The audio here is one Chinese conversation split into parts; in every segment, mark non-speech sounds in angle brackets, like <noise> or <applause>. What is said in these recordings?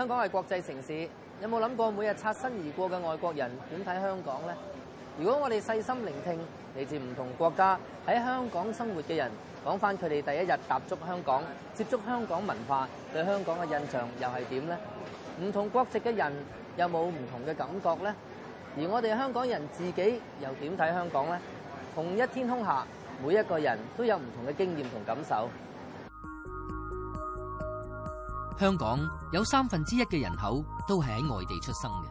香港係國際城市，有冇諗過每日擦身而過嘅外國人點睇香港呢？如果我哋細心聆聽嚟自唔同國家喺香港生活嘅人講翻佢哋第一日踏足香港、接觸香港文化對香港嘅印象又係點呢？唔同國籍嘅人有冇唔同嘅感覺呢？而我哋香港人自己又點睇香港呢？同一天空下，每一個人都有唔同嘅經驗同感受。香港有三分之一嘅人口都系喺外地出生嘅，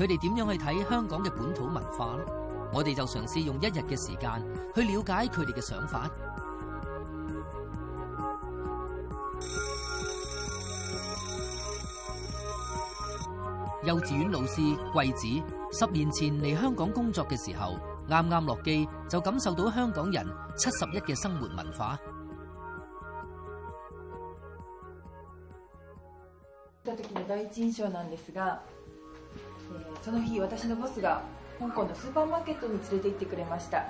佢哋点样去睇香港嘅本土文化咧？我哋就尝试用一日嘅时间去了解佢哋嘅想法。幼稚园老师桂子十年前嚟香港工作嘅时候，啱啱落机就感受到香港人七十一嘅生活文化。った時の第一印象なんですが、えー、その日私のボスが香港のスーパーマーケットに連れて行ってくれました、ス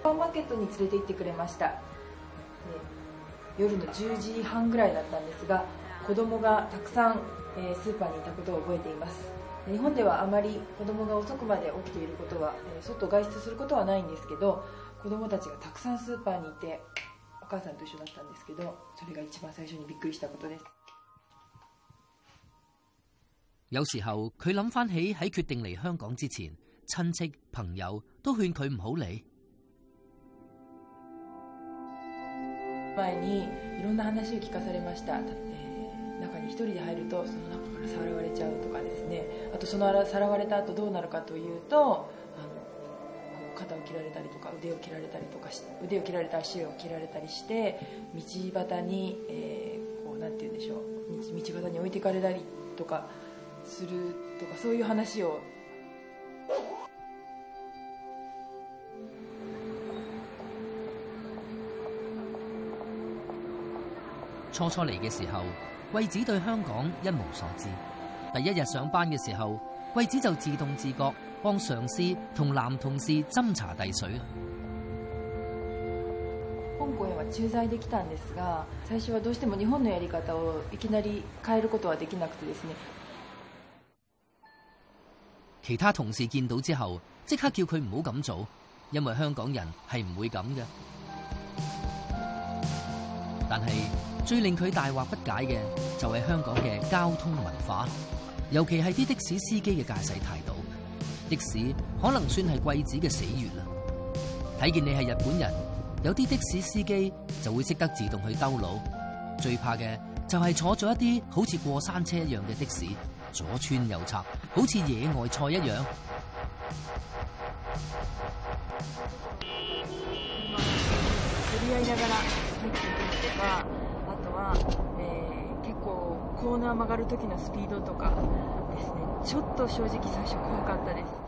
ーパーマーケットに連れて行ってくれました、夜の10時半ぐらいだったんですが子供がたくさん、えスーパーにいたことを覚えています日本ではあまり子供が遅くまで起きていることは、え外外出することはないんですけど子供たちがたくさんスーパーにいてお母さんと一緒だったんですけどそれが一番最初にびっくりしたことです有時候佢諗翻起喺決定嚟香港之前，親戚朋友都勸佢唔好嚟。前にいろんな話を聞かされました。中に1人で入るとその中からさらわれちゃうとかですね。あとそのさらわれた後どうなるかというと、あの肩を切られたりとか腕を切られたりとか腕を切られた足を切られたりして道端に、えー、こうなんて言うんでしょう道端に置いてかれたりとか。するとかそういう話を初初嚟嘅時候，惠子對香港一無所知。第一日上班嘅時候，惠子就自動自覺幫上司同男同事斟茶遞水。香港へは駐在できたんですが、最初はどうしても日本のやり方をいきなり変えることはできなくてですね、其他同事見到之後，即刻叫佢唔好咁做，因為香港人係唔會咁嘅。但係最令佢大惑不解嘅，就係香港嘅交通文化，尤其係啲的士司機嘅駕駛態度。的士可能算係貴子嘅死穴啦。睇見你係日本人，有啲的士司機就會识得自動去兜路，最怕嘅。就係坐咗一啲好似過山車一樣嘅的，的士，左穿右插，好似野外賽一樣。釣り合いながら入っていくとか、あとは、結構コーナー曲がる時のスピードとかですね、ちょっと正直最初怖かったです。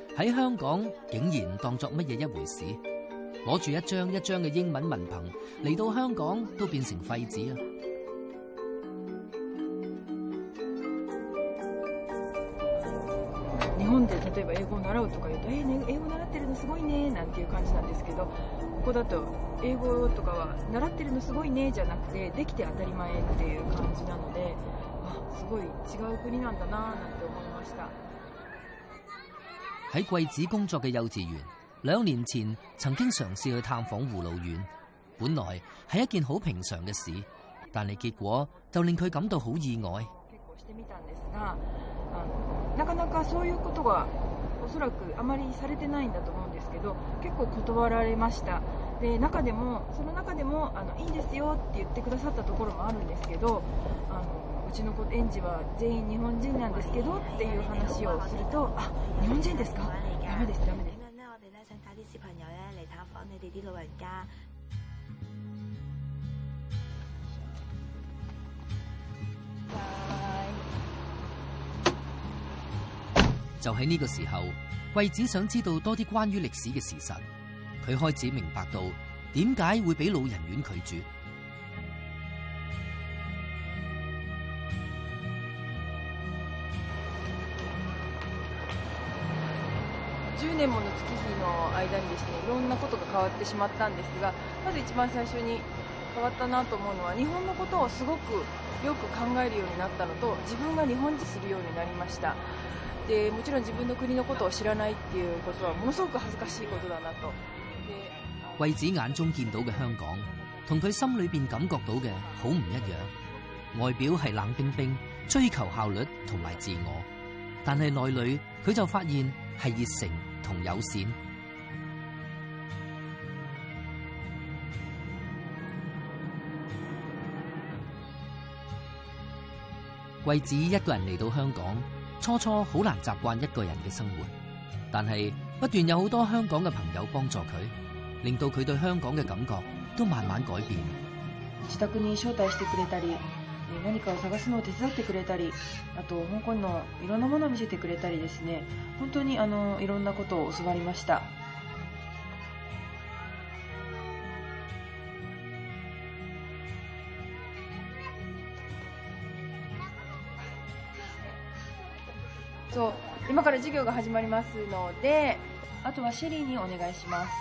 喺香港竟然當作乜嘢一回事，攞住一張一張嘅英文文憑嚟到香港都成啊！日本で例えば英語を習うとか言うと、えー、英語習ってるのすごいねなんていう感じなんですけど、ここだと英語とかは習ってるのすごいねじゃなくて、できて当たり前っていう感じなので、あすごい違う国なんだななんて。喺桂子工作嘅幼稚園，两年前曾经尝试去探访护老院，本来系一件好平常嘅事，但系结果就令佢感到好意外。ちの子園児は全員日本人なんですけどっていう話をすると、あ、日本人ですか？です、です。就喺呢个时候，惠子想知道多啲关于历史嘅事实，佢开始明白到点解会俾老人院拒绝。年もの月日の間にですねいろんなことが変わってしまったんですがまず一番最初に変わったなと思うのは日本のことをすごくよく考えるようになったのと自分が日本人するようになりましたでもちろん自分の国のことを知らないっていうことはものすごく恥ずかしいことだなと惠子眼中見到嘅香港同佢心裏邊感覺到嘅好唔一樣，外表係冷冰冰，追求效率同埋自我，但係內裏佢就發現係熱誠。同友善，桂子一个人嚟到香港，初初好难习惯一个人嘅生活，但系不断有好多香港嘅朋友帮助佢，令到佢对香港嘅感觉都慢慢改变。何かを探すのを手伝ってくれたりあと香港のいろんなものを見せてくれたりですね本当にあのいろんなことを教わりました。そう今から授業が始まりますのであとはシェリーにお願いします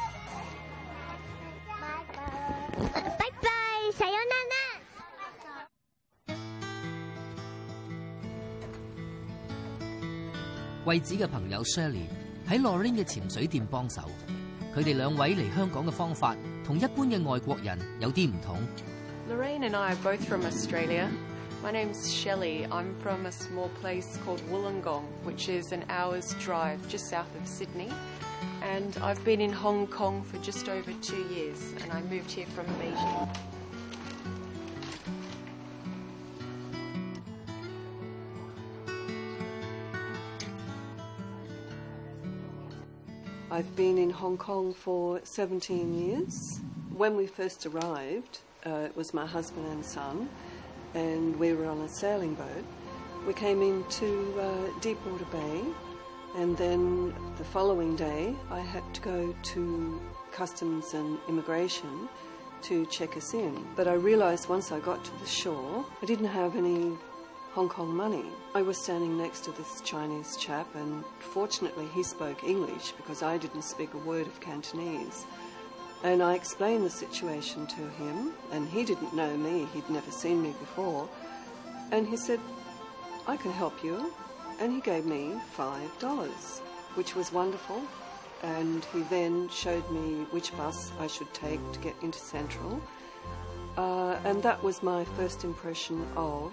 貴子嘅朋友 Shirley 喺 Lorraine and I are both from Australia. My name's Shelley. I'm from a small place called Wollongong, which is an hour's drive just south of Sydney. And I've been in Hong Kong for just over two years, and I moved here from Beijing. I've been in Hong Kong for 17 years. When we first arrived, uh, it was my husband and son, and we were on a sailing boat. We came into uh, Deepwater Bay, and then the following day, I had to go to Customs and Immigration to check us in. But I realised once I got to the shore, I didn't have any Hong Kong money. I was standing next to this Chinese chap, and fortunately he spoke English because I didn't speak a word of Cantonese. And I explained the situation to him, and he didn't know me, he'd never seen me before. And he said, I can help you. And he gave me $5, which was wonderful. And he then showed me which bus I should take to get into Central. Uh, and that was my first impression of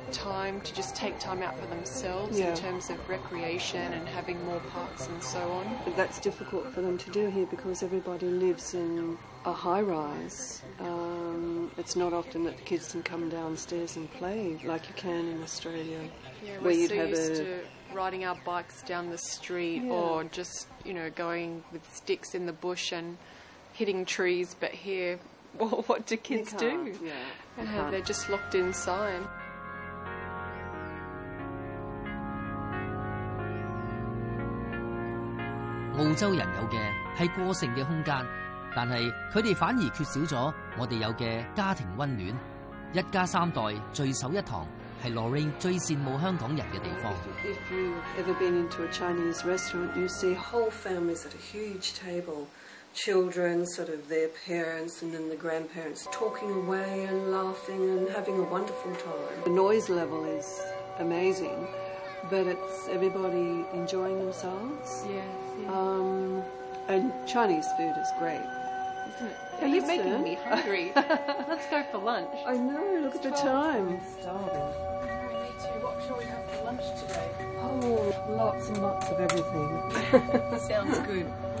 time to just take time out for themselves yeah. in terms of recreation and having more parks and so on. But that's difficult for them to do here because everybody lives in a high rise. Um, it's not often that the kids can come downstairs and play like you can in Australia. Yeah, where you'd so have used a, to riding our bikes down the street yeah. or just, you know, going with sticks in the bush and hitting trees, but here, <laughs> well, what do kids do? Yeah, uh, they're just locked inside. 澳洲人有嘅系过剩嘅空间，但系佢哋反而缺少咗我哋有嘅家庭温暖，一家三代聚首一堂，系 Lorraine 最羡慕香港人嘅地方。If you ever been into a Chinese restaurant, you see whole families at a huge table, children sort of their parents and then the grandparents talking away and laughing and having a wonderful time. The noise level is amazing, but it's everybody enjoying themselves. Yeah. Um, and Chinese food is great. Isn't it? Are you making me hungry? <laughs> Let's go for lunch. I know. Look at the time. I'm starving. We need to What shall we have for lunch today? Oh, lots and lots of everything. <laughs> Sounds good. <laughs>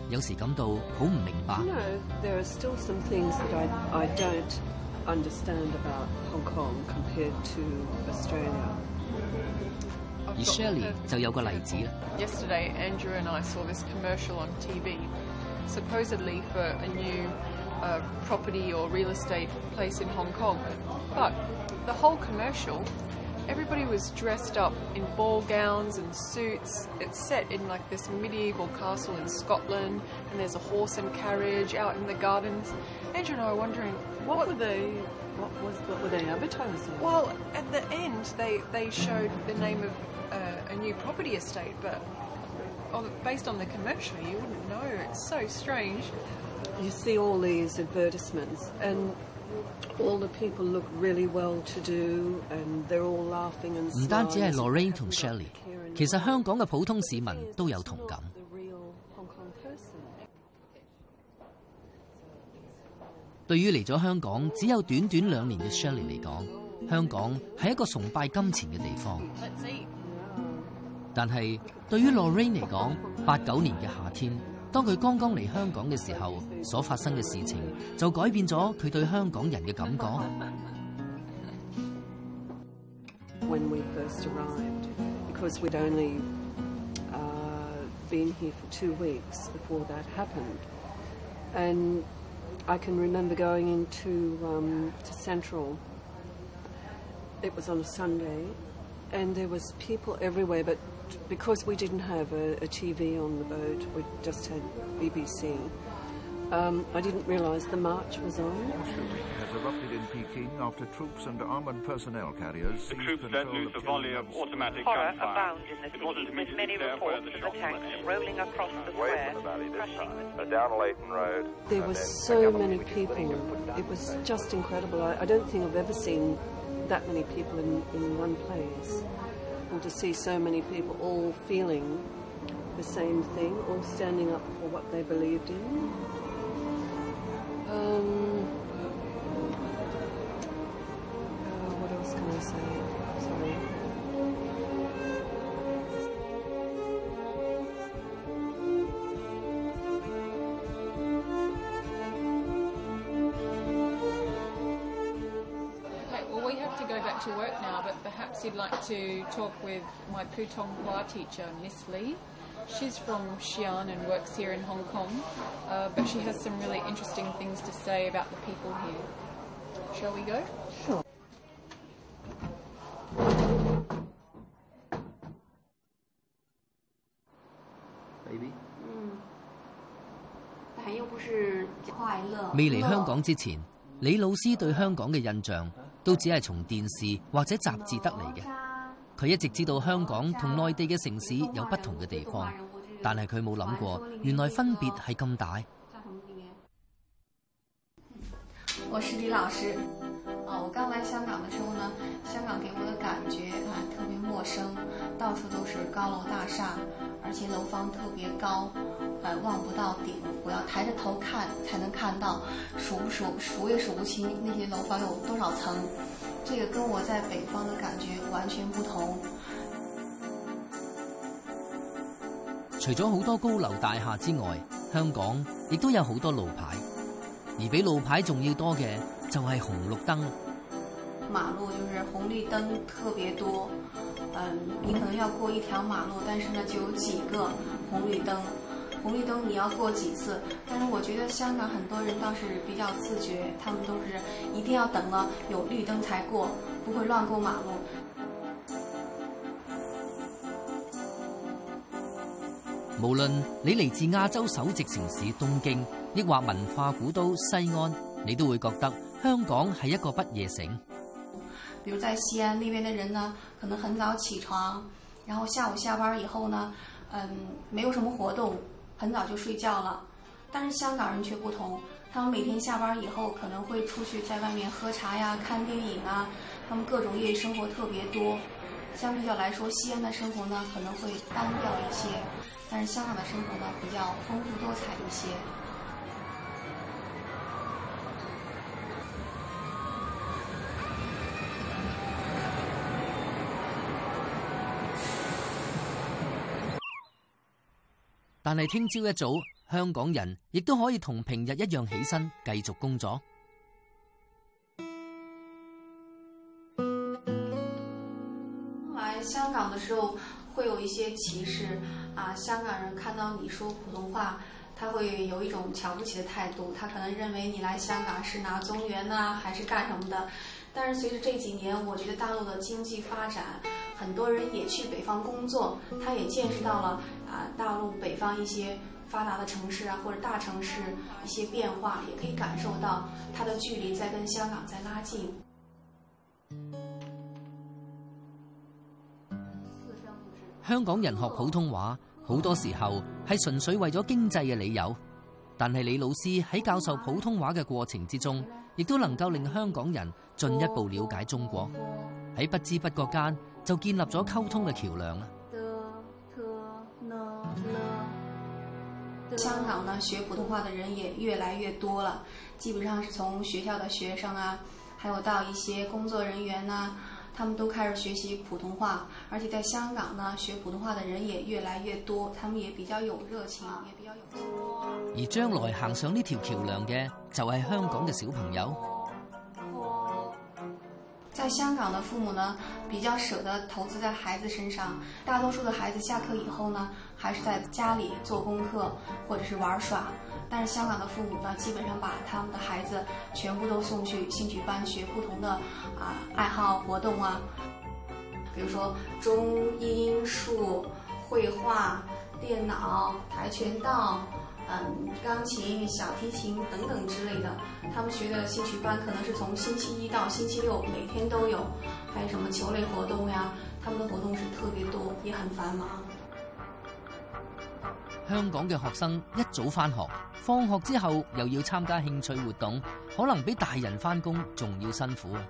there are still some things that I, I don't understand about Hong Kong compared to Australia. 而 Shirley 就有個例子啦。Yesterday, Andrew and I saw this commercial on TV, supposedly for a new uh, property or real estate place in Hong Kong, but the whole commercial everybody was dressed up in ball gowns and suits. It's set in like this medieval castle in Scotland, and there's a horse and carriage out in the gardens. Andrew and I were wondering what, what were they. What was what were they advertising? Well, at the end, they they showed the name of uh, a new property estate, but based on the commercial, you wouldn't know. It's so strange. You see all these advertisements, and 唔单止系 Lorraine 同 Shelly，其实香港嘅普通市民都有同感。对于嚟咗香港只有短短两年嘅 Shelly 嚟讲，香港系一个崇拜金钱嘅地方。但系对于 Lorraine 嚟讲，八九年嘅夏天。When we first arrived, because we'd only uh, been here for two weeks before that happened, and I can remember going into um, to Central. It was on a Sunday, and there was people everywhere, but because we didn't have a, a TV on the boat, we just had BBC. Um, I didn't realise the march was on. Shooting has erupted in Peking after troops and armoured personnel carriers. The troops let loose a volley of automatic Horror gunfire. abounds in the city, with many reports of attacks rolling across the square, crushing down Leighton Road. There were so many people. It was just incredible. I, I, don't think I've ever seen that many people in, in one place and to see so many people all feeling the same thing, all standing up for what they believed in. Um, uh, what else can I say? to work now, but perhaps you'd like to talk with my Putonghua teacher, Miss Lee. She's from Xi'an and works here in Hong Kong, uh, but she has some really interesting things to say about the people here. Shall we go? Sure. Baby. Hmm. 未嚟香港之前，李老師對香港嘅印象都只系从电视或者杂志得嚟嘅佢一直知道香港同内地嘅城市有不同嘅地方但系佢冇谂过原来分别系咁大我是李老师啊我刚来香港嘅时候呢香港给我嘅感觉啊特别陌生到处都是高楼大厦而且楼房特别高，望不到顶，我要抬着头看才能看到，数不数数也数不清那些楼房有多少层，这个跟我在北方的感觉完全不同。除咗好多高楼大厦之外，香港亦都有好多路牌，而比路牌重要多嘅就系红绿灯。马路就是红绿灯特别多，嗯，你可能要过一条马路，但是呢就有几个红绿灯，红绿灯你要过几次？但是我觉得香港很多人倒是比较自觉，他们都是一定要等了有绿灯才过，不会乱过马路。无论你嚟自亚洲首席城市东京，亦或文化古都西安，你都会觉得香港系一个不夜城。比如在西安那边的人呢，可能很早起床，然后下午下班以后呢，嗯，没有什么活动，很早就睡觉了。但是香港人却不同，他们每天下班以后可能会出去在外面喝茶呀、看电影啊，他们各种夜生活特别多。相比较来说，西安的生活呢可能会单调一些，但是香港的生活呢比较丰富多彩一些。但系听朝一早，香港人亦都可以同平日一样起身继续工作。来香港的时候，会有一些歧视啊！香港人看到你说普通话，他会有一种瞧不起的态度。他可能认为你来香港是拿中原啊，还是干什么的？但是随着这几年，我觉得大陆的经济发展，很多人也去北方工作，他也见识到了。啊，大陆北方一些发达的城市啊，或者大城市一些变化，也可以感受到它的距离在跟香港在拉近。香港人学普通话，好多时候系纯粹为咗经济嘅理由。但系李老师喺教授普通话嘅过程之中，亦都能够令香港人进一步了解中国。喺不知不觉间，就建立咗沟通嘅桥梁啦。香港呢，学普通话的人也越来越多了，基本上是从学校的学生啊，还有到一些工作人员啊，他们都开始学习普通话。而且在香港呢，学普通话的人也越来越多，他们也比较有热情，也比较有而将来行上呢条桥梁的，就系香港嘅小朋友。在香港的父母呢，比较舍得投资在孩子身上，大多数的孩子下课以后呢。还是在家里做功课或者是玩耍，但是香港的父母呢，基本上把他们的孩子全部都送去兴趣班学不同的啊爱好活动啊，比如说中英数、绘画、电脑、跆拳道、嗯钢琴、小提琴等等之类的。他们学的兴趣班可能是从星期一到星期六每天都有，还有什么球类活动呀，他们的活动是特别多，也很繁忙。香港嘅学生一早翻学，放学之后又要参加兴趣活动，可能比大人翻工仲要辛苦啊！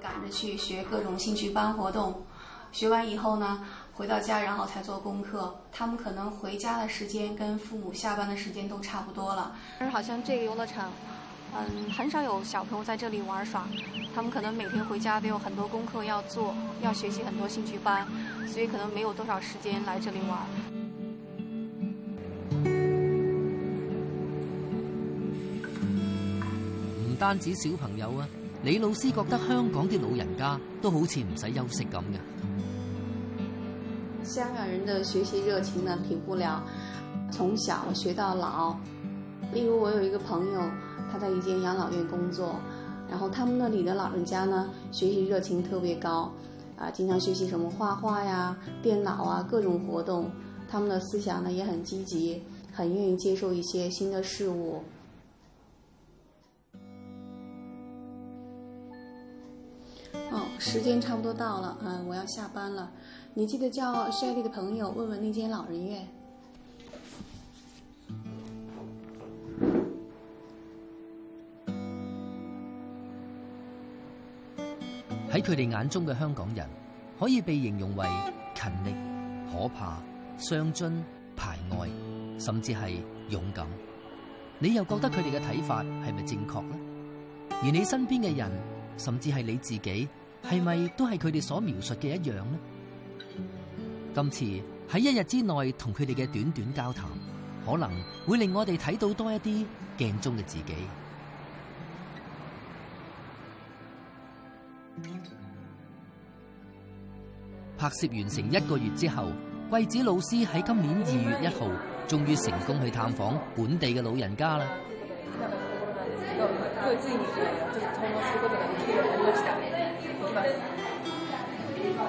赶着去学各种兴趣班活动，学完以后呢，回到家然后才做功课。他们可能回家的时间跟父母下班的时间都差不多了。但是好像这个游乐场，嗯，很少有小朋友在这里玩耍。他们可能每天回家都有很多功课要做，要学习很多兴趣班，所以可能没有多少时间来这里玩。单止小朋友啊，李老师觉得香港啲老人家都好似唔使休息咁嘅。香港人的学习热情呢，停不了，从小学到老。例如我有一个朋友，他在一间养老院工作，然后他们那里的老人家呢，学习热情特别高，啊，经常学习什么画画呀、电脑啊，各种活动。他们的思想呢，也很积极，很愿意接受一些新的事物。时间差不多到了，嗯，我要下班了。你记得叫晒 y 的朋友问问那间老人院。喺佢哋眼中嘅香港人，可以被形容为勤力、可怕、双津、排外，甚至系勇敢。你又觉得佢哋嘅睇法系咪正确呢？而你身边嘅人，甚至系你自己。系咪都系佢哋所描述嘅一样呢？今次喺一日之内同佢哋嘅短短交谈，可能会令我哋睇到多一啲镜中嘅自己。拍摄完成一个月之后，桂子老师喺今年二月一号终于成功去探访本地嘅老人家啦。<laughs> 我在阳台上面吹泡泡。